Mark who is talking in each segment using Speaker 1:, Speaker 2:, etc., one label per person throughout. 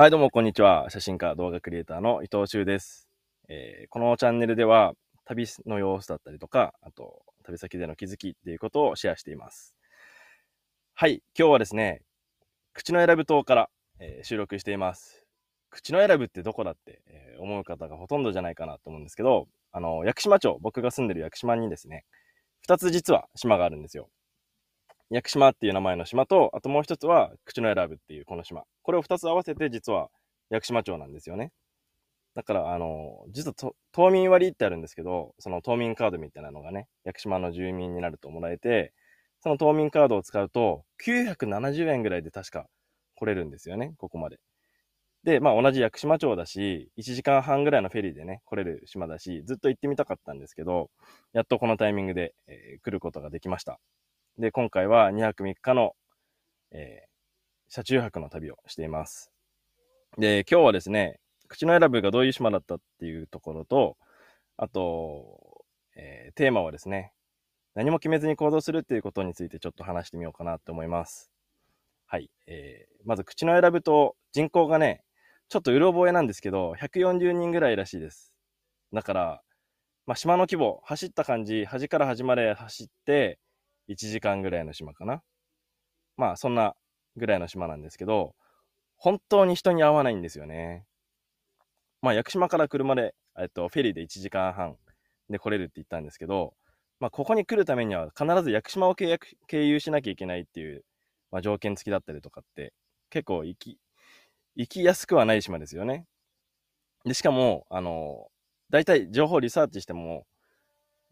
Speaker 1: はい、どうも、こんにちは。写真家、動画クリエイターの伊藤修です。えーこのチャンネルでは、旅の様子だったりとか、あと、旅先での気づきっていうことをシェアしています。はい、今日はですね、口の選ぶ島から、えー収録しています。口の選ぶってどこだって、えー思う方がほとんどじゃないかなと思うんですけど、あの、屋久島町、僕が住んでる屋久島にですね、二つ実は島があるんですよ。屋久島っていう名前の島と、あともう一つは口の選ぶっていうこの島。これを二つ合わせて実は屋久島町なんですよね。だから、あの、実は島民割ってあるんですけど、その島民カードみたいなのがね、屋久島の住民になるともらえて、その島民カードを使うと、970円ぐらいで確か来れるんですよね、ここまで。で、まあ同じ屋久島町だし、1時間半ぐらいのフェリーでね、来れる島だし、ずっと行ってみたかったんですけど、やっとこのタイミングで、えー来ることができました。で、今回は2泊3日の、えー車中泊の旅をしています。で、今日はですね、口の選ぶがどういう島だったっていうところと、あと、えーテーマはですね、何も決めずに行動するっていうことについてちょっと話してみようかなと思います。はい。えーまず口の選ぶと人口がね、ちょっとうろ覚えなんですけど、140人ぐらいらしいです。だから、まあ、島の規模、走った感じ、端から端まで走って、1時間ぐらいの島かな。まあ、そんなぐらいの島なんですけど、本当に人に会わないんですよね。まあ、屋久島から車で、えっと、フェリーで1時間半で来れるって言ったんですけど、まあ、ここに来るためには必ず屋久島を経由経由しなきゃいけないっていう、まあ、条件付きだったりとかって、結構行き、行きやすくはない島ですよね。で、しかも、あの、大体情報リサーチしても、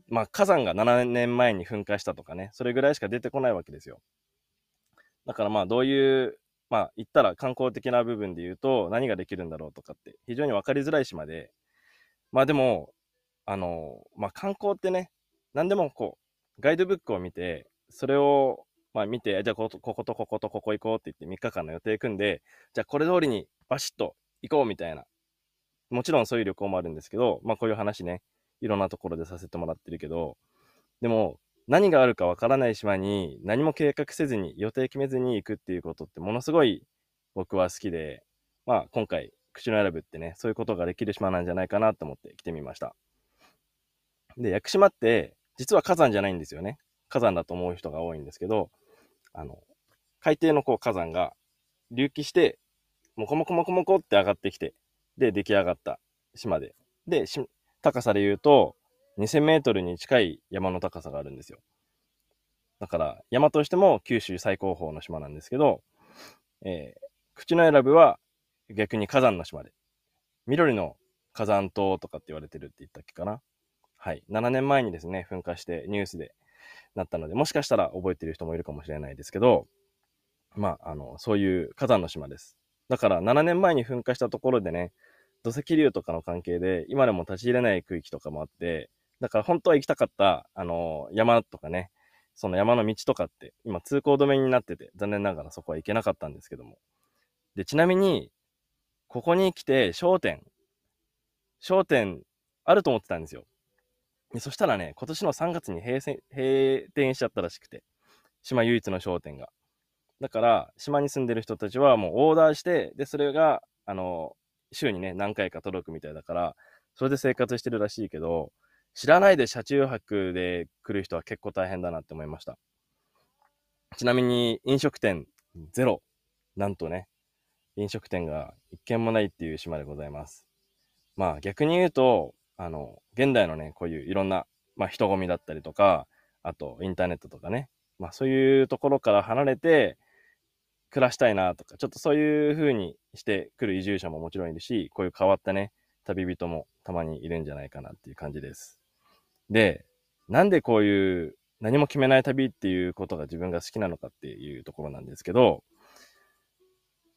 Speaker 1: まあ、火山が7年前に噴火したとかね、それぐらいしか出てこないわけですよ。だからまあ、どういう、まあ、言ったら観光的な部分で言うと、何ができるんだろうとかって、非常に分かりづらい島で、まあでも、あの、まあ観光ってね、何でもこう、ガイドブックを見て、それを、まあ見て、じゃあこことこことこことここ行こうって言って3日間の予定組んで、じゃあこれ通りにバシッと行こうみたいな。もちろんそういう旅行もあるんですけど、まあこういう話ね、いろんなところでさせてもらってるけど、でも何があるかわからない島に何も計画せずに予定決めずに行くっていうことってものすごい僕は好きで、まあ今回口の選ぶってね、そういうことができる島なんじゃないかなと思って来てみました。で、屋久島って実は火山じゃないんですよね。火山だと思う人が多いんですけど、あの、海底のこう火山が隆起して、もこもこもこもこって上がってきて、で、出来上がった島で。で、高さで言うと、2000メートルに近い山の高さがあるんですよ。だから、山としても九州最高峰の島なんですけど、えー口の選ぶは逆に火山の島で、緑の火山島とかって言われてるって言ったっけかな。はい。7年前にですね、噴火してニュースでなったので、もしかしたら覚えてる人もいるかもしれないですけど、まあ、あの、そういう火山の島です。だから7年前に噴火したところでね、土石流とかの関係で、今でも立ち入れない区域とかもあって、だから本当は行きたかった、あの、山とかね、その山の道とかって、今通行止めになってて、残念ながらそこは行けなかったんですけども。で、ちなみに、ここに来て商店、商店あると思ってたんですよ。でそしたらね、今年の3月に閉閉店しちゃったらしくて、島唯一の商店が。だから、島に住んでる人たちはもうオーダーして、で、それが、あの、週にね、何回か届くみたいだから、それで生活してるらしいけど、知らないで車中泊で来る人は結構大変だなって思いました。ちなみに、飲食店ゼロ。なんとね、飲食店が一軒もないっていう島でございます。まあ逆に言うと、あの、現代のね、こういういろんな、まあ人混みだったりとか、あとインターネットとかね、まあそういうところから離れて暮らしたいなとか、ちょっとそういう風にしてくる移住者ももちろんいるし、こういう変わったね、旅人もたまにいるんじゃないかなっていう感じです。で、なんでこういう何も決めない旅っていうことが自分が好きなのかっていうところなんですけど、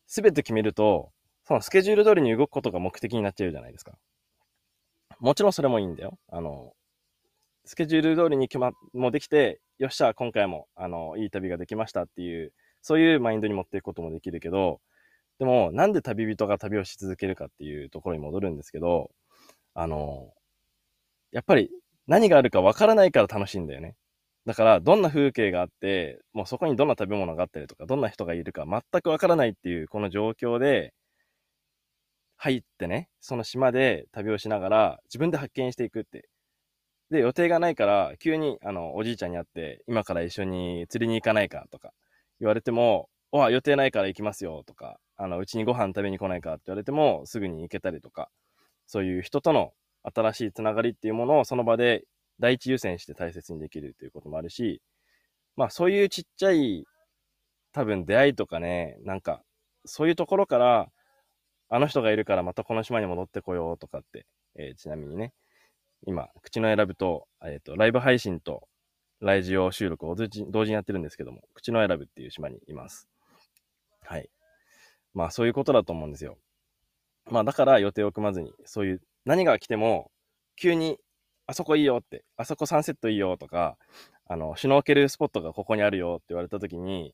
Speaker 1: すべて決めると、そのスケジュール通りに動くことが目的になっちゃうじゃないですか。もちろんそれもいいんだよ。あの、スケジュール通りに決ま、もうできて、よっしゃ、今回も、あの、いい旅ができましたっていう、そういうマインドに持っていくこともできるけど、でも、なんで旅人が旅をし続けるかっていうところに戻るんですけど、あの、やっぱり何があるかわからないから楽しいんだよね。だから、どんな風景があって、もうそこにどんな食べ物があったりとか、どんな人がいるか全くわからないっていう、この状況で、入ってね、その島で旅をしながら自分で発見していくって。で、予定がないから、急に、あの、おじいちゃんに会って、今から一緒に釣りに行かないかとか言われても、わ、予定ないから行きますよとか、あの、うちにご飯食べに来ないかって言われても、すぐに行けたりとか、そういう人との新しいつながりっていうものをその場で第一優先して大切にできるということもあるし、まあそういうちっちゃい多分出会いとかね、なんかそういうところから、あの人がいるからまたこの島に戻ってこようとかって、えー、ちなみにね、今、口の選ぶと、えっ、ー、と、ライブ配信とライジオ収録を同時にやってるんですけども、口の選ぶっていう島にいます。はい。まあそういうことだと思うんですよ。まあだから予定を組まずに、そういう何が来ても、急にあそこいいよって、あそこサンセットいいよとか、あの、シュノーケルスポットがここにあるよって言われた時に、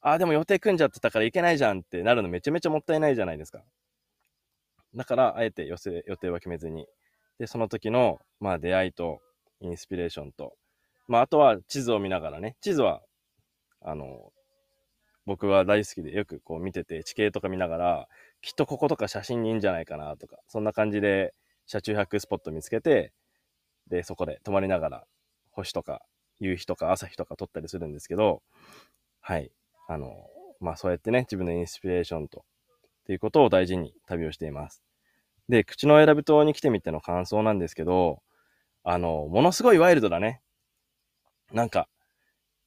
Speaker 1: ああ、でも予定組んじゃってたから行けないじゃんってなるのめちゃめちゃもったいないじゃないですか。だから、あえて予定は決めずに。で、その時の、まあ出会いと、インスピレーションと、まああとは地図を見ながらね、地図は、あの、僕は大好きでよくこう見てて、地形とか見ながら、きっとこことか写真にいいんじゃないかなとか、そんな感じで車中泊スポット見つけて、で、そこで泊まりながら、星とか夕日とか朝日とか撮ったりするんですけど、はい。あの、まあそうやってね、自分のインスピレーションと、っていうことを大事に旅をしています。で、口の選ぶ島に来てみての感想なんですけど、あの、ものすごいワイルドだね。なんか、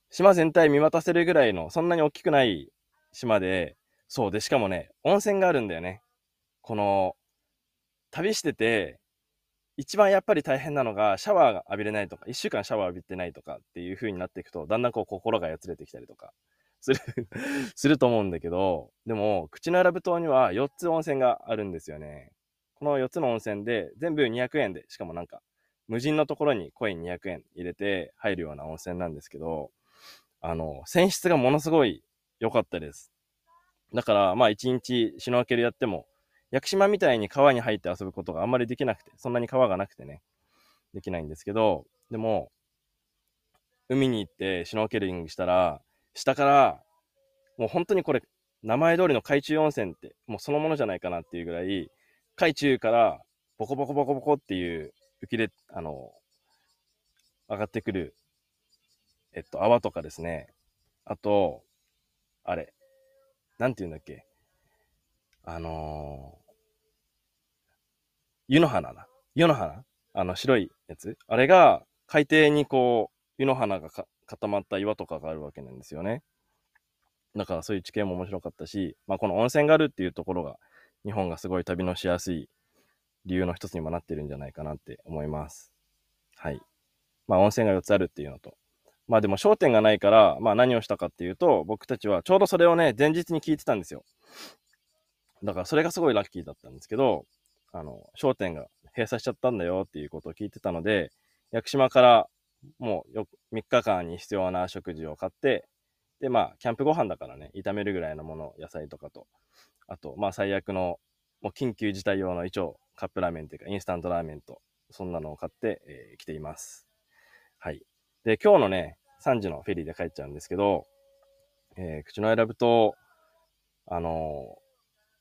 Speaker 1: 島全体見渡せるぐらいの、そんなに大きくない島で、そうで、しかもね、温泉があるんだよね。この、旅してて、一番やっぱり大変なのが、シャワーが浴びれないとか、一週間シャワー浴びてないとかっていう風になっていくと、だんだんこう心がやつれてきたりとか、する すると思うんだけど、でも、口の選ぶ島には4つ温泉があるんですよね。この4つの温泉で、全部200円で、しかもなんか、無人のところにコイン200円入れて入るような温泉なんですけど、あの、泉質がものすごい良かったです。だから、まあ一日シュノーケルやっても、屋久島みたいに川に入って遊ぶことがあんまりできなくて、そんなに川がなくてね、できないんですけど、でも、海に行ってシュノーケリングしたら、下から、もう本当にこれ、名前通りの海中温泉って、もうそのものじゃないかなっていうぐらい、海中からボコボコボコボコっていう浮きで、あの、上がってくる、えっと、泡とかですね。あと、あれ、なんて言うんだっけ？あの湯の花だ。湯の花？あの白いやつ？あれが海底にこう、湯の花が固まった岩とかがあるわけなんですよね。だからそういう地形も面白かったし、まあこの温泉があるっていうところが、日本がすごい旅のしやすい理由の一つにもなってるんじゃないかなって思います。はい。まあ温泉が4つあるっていうのと。まあでも焦点がないから、まあ何をしたかっていうと、僕たちはちょうどそれをね、前日に聞いてたんですよ。だからそれがすごいラッキーだったんですけど、あの、商店が閉鎖しちゃったんだよっていうことを聞いてたので、屋久島からもうよ3日間に必要な食事を買って、で、まあ、キャンプご飯だからね、炒めるぐらいのもの、野菜とかと、あと、まあ、最悪の、もう緊急事態用の一応、カップラーメンというか、インスタントラーメンと、そんなのを買って、えー、来ています。はい。で、今日のね、3時のフェリーで帰っちゃうんですけど、えー、口の選ぶと、あの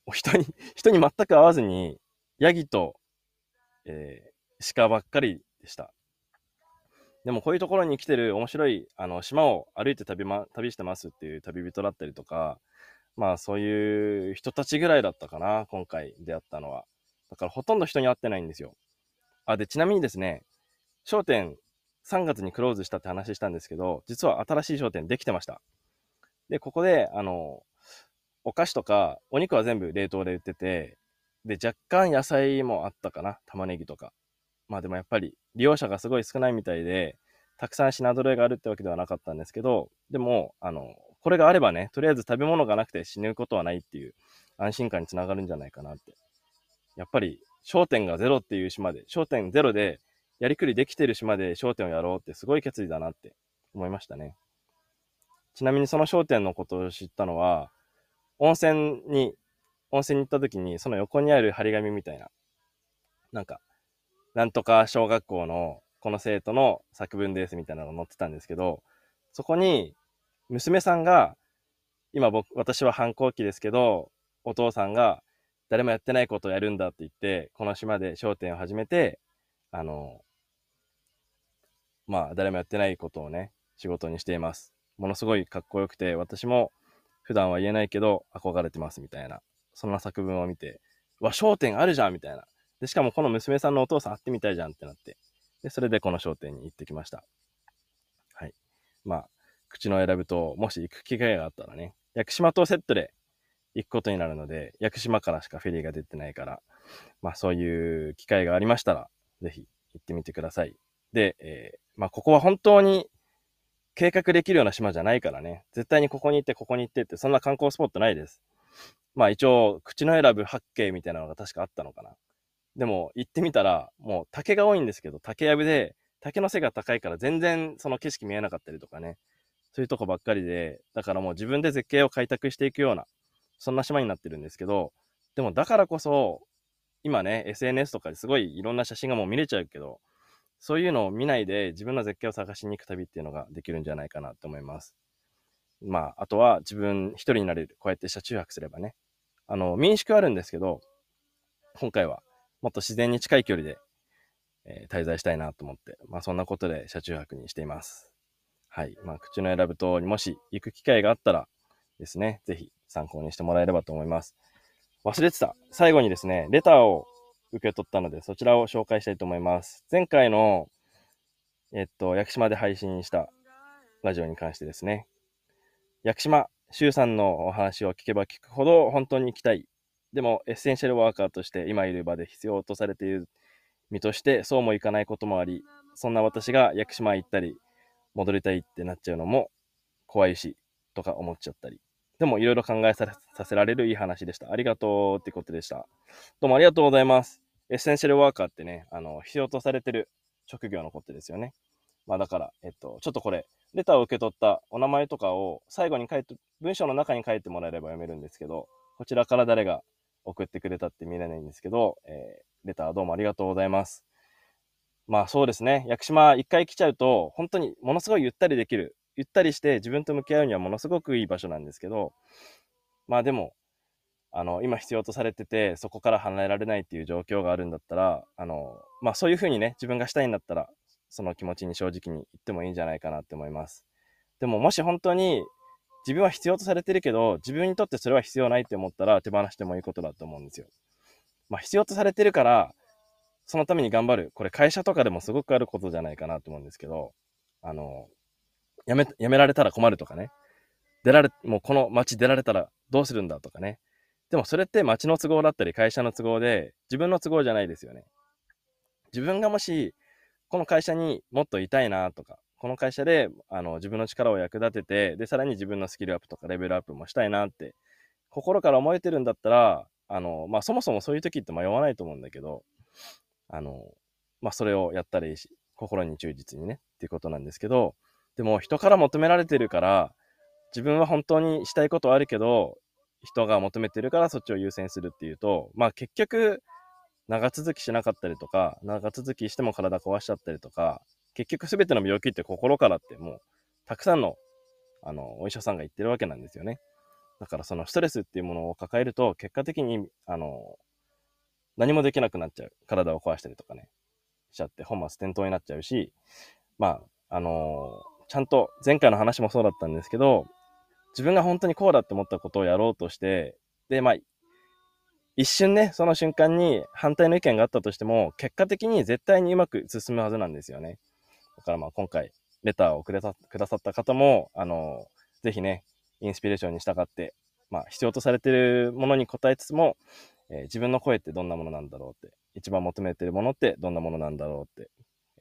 Speaker 1: ー、人に、人に全く会わずに、ヤギと、えー、鹿ばっかりでした。でもこういうところに来てる面白い、あの、島を歩いて旅ま、旅してますっていう旅人だったりとか、まあそういう人たちぐらいだったかな、今回出会ったのは。だからほとんど人に会ってないんですよ。あ、で、ちなみにですね、商店3月にクローズしたって話したんですけど、実は新しい商店できてました。で、ここで、あの、お菓子とか、お肉は全部冷凍で売ってて、で、若干野菜もあったかな。玉ねぎとか。まあでもやっぱり利用者がすごい少ないみたいで、たくさん品揃えがあるってわけではなかったんですけど、でも、あの、これがあればね、とりあえず食べ物がなくて死ぬことはないっていう安心感につながるんじゃないかなって。やっぱり、焦点がゼロっていう島で、焦点ゼロでやりくりできてる島で焦点をやろうってすごい決意だなって思いましたね。ちなみにその焦点のことを知ったのは、温泉に温泉に行った時に、その横にある張り紙みたいな、なんか、なんとか小学校のこの生徒の作文ですみたいなのが載ってたんですけど、そこに、娘さんが、今僕、私は反抗期ですけど、お父さんが誰もやってないことをやるんだって言って、この島で商店を始めて、あの、まあ、誰もやってないことをね、仕事にしています。ものすごいかっこよくて、私も普段は言えないけど、憧れてますみたいな、そんな作文を見て、うわ、商店あるじゃんみたいな。で、しかもこの娘さんのお父さん会ってみたいじゃんってなって、で、それでこの商店に行ってきました。はい。まあ、口の選ぶと、もし行く機会があったらね、屋久島とセットで行くことになるので、屋久島からしかフェリーが出てないから、まあそういう機会がありましたら、ぜひ行ってみてください。で、えー、まあここは本当に計画できるような島じゃないからね、絶対にここに行って、ここに行ってって、そんな観光スポットないです。まあ一応、口の選ぶ八景みたいなのが確かあったのかな。でも行ってみたら、もう竹が多いんですけど、竹やぶで、竹の背が高いから全然その景色見えなかったりとかね。そういうとこばっかりで、だからもう自分で絶景を開拓していくような、そんな島になってるんですけど、でもだからこそ、今ね、SNS とかですごいいろんな写真がもう見れちゃうけど、そういうのを見ないで自分の絶景を探しに行く旅っていうのができるんじゃないかなと思います。まあ、あとは自分一人になれる。こうやって車中泊すればね。あの、民宿あるんですけど、今回はもっと自然に近い距離で、えー、滞在したいなと思って、まあそんなことで車中泊にしています。はい。まあ、口の選ぶとにもし行く機会があったらですね、ぜひ参考にしてもらえればと思います。忘れてた。最後にですね、レターを受け取ったので、そちらを紹介したいと思います。前回の、えっと、屋久島で配信したラジオに関してですね、屋久島、周さんのお話を聞けば聞くほど本当に行きたい。でも、エッセンシャルワーカーとして今いる場で必要とされている身として、そうもいかないこともあり、そんな私が屋久島行ったり、戻りたいってなっちゃうのも怖いし、とか思っちゃったり。でもいろいろ考えさせられるいい話でした。ありがとうってことでした。どうもありがとうございます。エッセンシャルワーカーってね、あの、必要とされてる職業のことですよね。まあだから、えっと、ちょっとこれ、レターを受け取ったお名前とかを最後に書いて、文章の中に書いてもらえれば読めるんですけど、こちらから誰が送ってくれたって見れないんですけど、えー、レターどうもありがとうございます。まあそうですね。屋久島一回来ちゃうと、本当にものすごいゆったりできる。ゆったりして自分と向き合うにはものすごくいい場所なんですけど、まあでも、あの、今必要とされてて、そこから離れられないっていう状況があるんだったら、あの、まあそういうふうにね、自分がしたいんだったら、その気持ちに正直に言ってもいいんじゃないかなって思います。でももし本当に自分は必要とされてるけど、自分にとってそれは必要ないって思ったら手放してもいいことだと思うんですよ。まあ必要とされてるから、そのために頑張る。これ会社とかでもすごくあることじゃないかなと思うんですけど、あの、やめ、やめられたら困るとかね。出られ、もうこの街出られたらどうするんだとかね。でもそれって街の都合だったり会社の都合で自分の都合じゃないですよね。自分がもしこの会社にもっといたいなとか、この会社であの自分の力を役立てて、で、さらに自分のスキルアップとかレベルアップもしたいなって心から思えてるんだったら、あの、まあ、そもそもそういう時って迷わないと思うんだけど、あの、まあ、それをやったらいいし、心に忠実にね、っていうことなんですけど、でも人から求められてるから、自分は本当にしたいことはあるけど、人が求めてるからそっちを優先するっていうと、まあ結局、長続きしなかったりとか、長続きしても体壊しちゃったりとか、結局全ての病気って心からってもう、たくさんの、あの、お医者さんが言ってるわけなんですよね。だからそのストレスっていうものを抱えると、結果的に、あの、何もできなくなっちゃう。体を壊したりとかね、しちゃって本末転倒になっちゃうし、まあ、あの、ちゃんと前回の話もそうだったんですけど、自分が本当にこうだって思ったことをやろうとして、で、まあ、一瞬ね、その瞬間に反対の意見があったとしても、結果的に絶対にうまく進むはずなんですよね。だからまあ今回、レターをくれたくださった方も、あのー、ぜひね、インスピレーションに従って、まあ必要とされてるものに応えつつも、えー、自分の声ってどんなものなんだろうって、一番求めてるものってどんなものなんだろうって、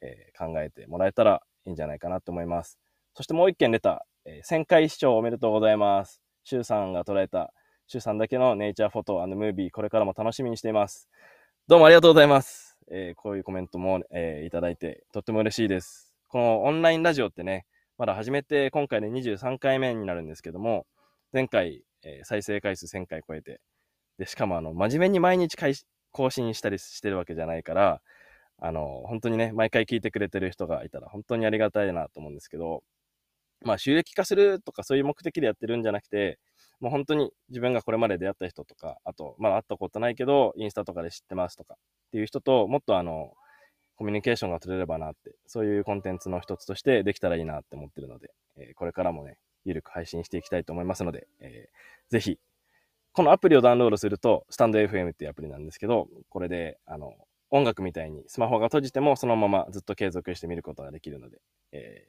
Speaker 1: えー、考えてもらえたらいいんじゃないかなと思います。そしてもう一件出た、え、1000回視聴おめでとうございます。シュウさんが捉えた、シュウさんだけのネイチャーフォトムービー、これからも楽しみにしています。どうもありがとうございます。えー、こういうコメントも、えー、いただいて、とっても嬉しいです。このオンラインラジオってね、まだ始めて今回で23回目になるんですけども、前回、えー、再生回数1000回超えて、で、しかもあの、真面目に毎日更新したりしてるわけじゃないから、あの、本当にね、毎回聞いてくれてる人がいたら本当にありがたいなと思うんですけど、まあ収益化するとかそういう目的でやってるんじゃなくて、もう本当に自分がこれまで出会った人とか、あと、まだ会ったことないけど、インスタとかで知ってますとかっていう人と、もっとあの、コミュニケーションが取れればなって、そういうコンテンツの一つとしてできたらいいなって思ってるので、えー、これからもね、ゆるく配信していきたいと思いますので、えー、ぜひ、このアプリをダウンロードすると、スタンド FM っていうアプリなんですけど、これで、あの、音楽みたいにスマホが閉じてもそのままずっと継続して見ることができるので、え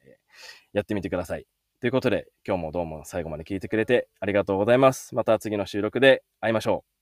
Speaker 1: ー、やってみてください。ということで、今日もどうも最後まで聞いてくれてありがとうございます。また次の収録で会いましょう。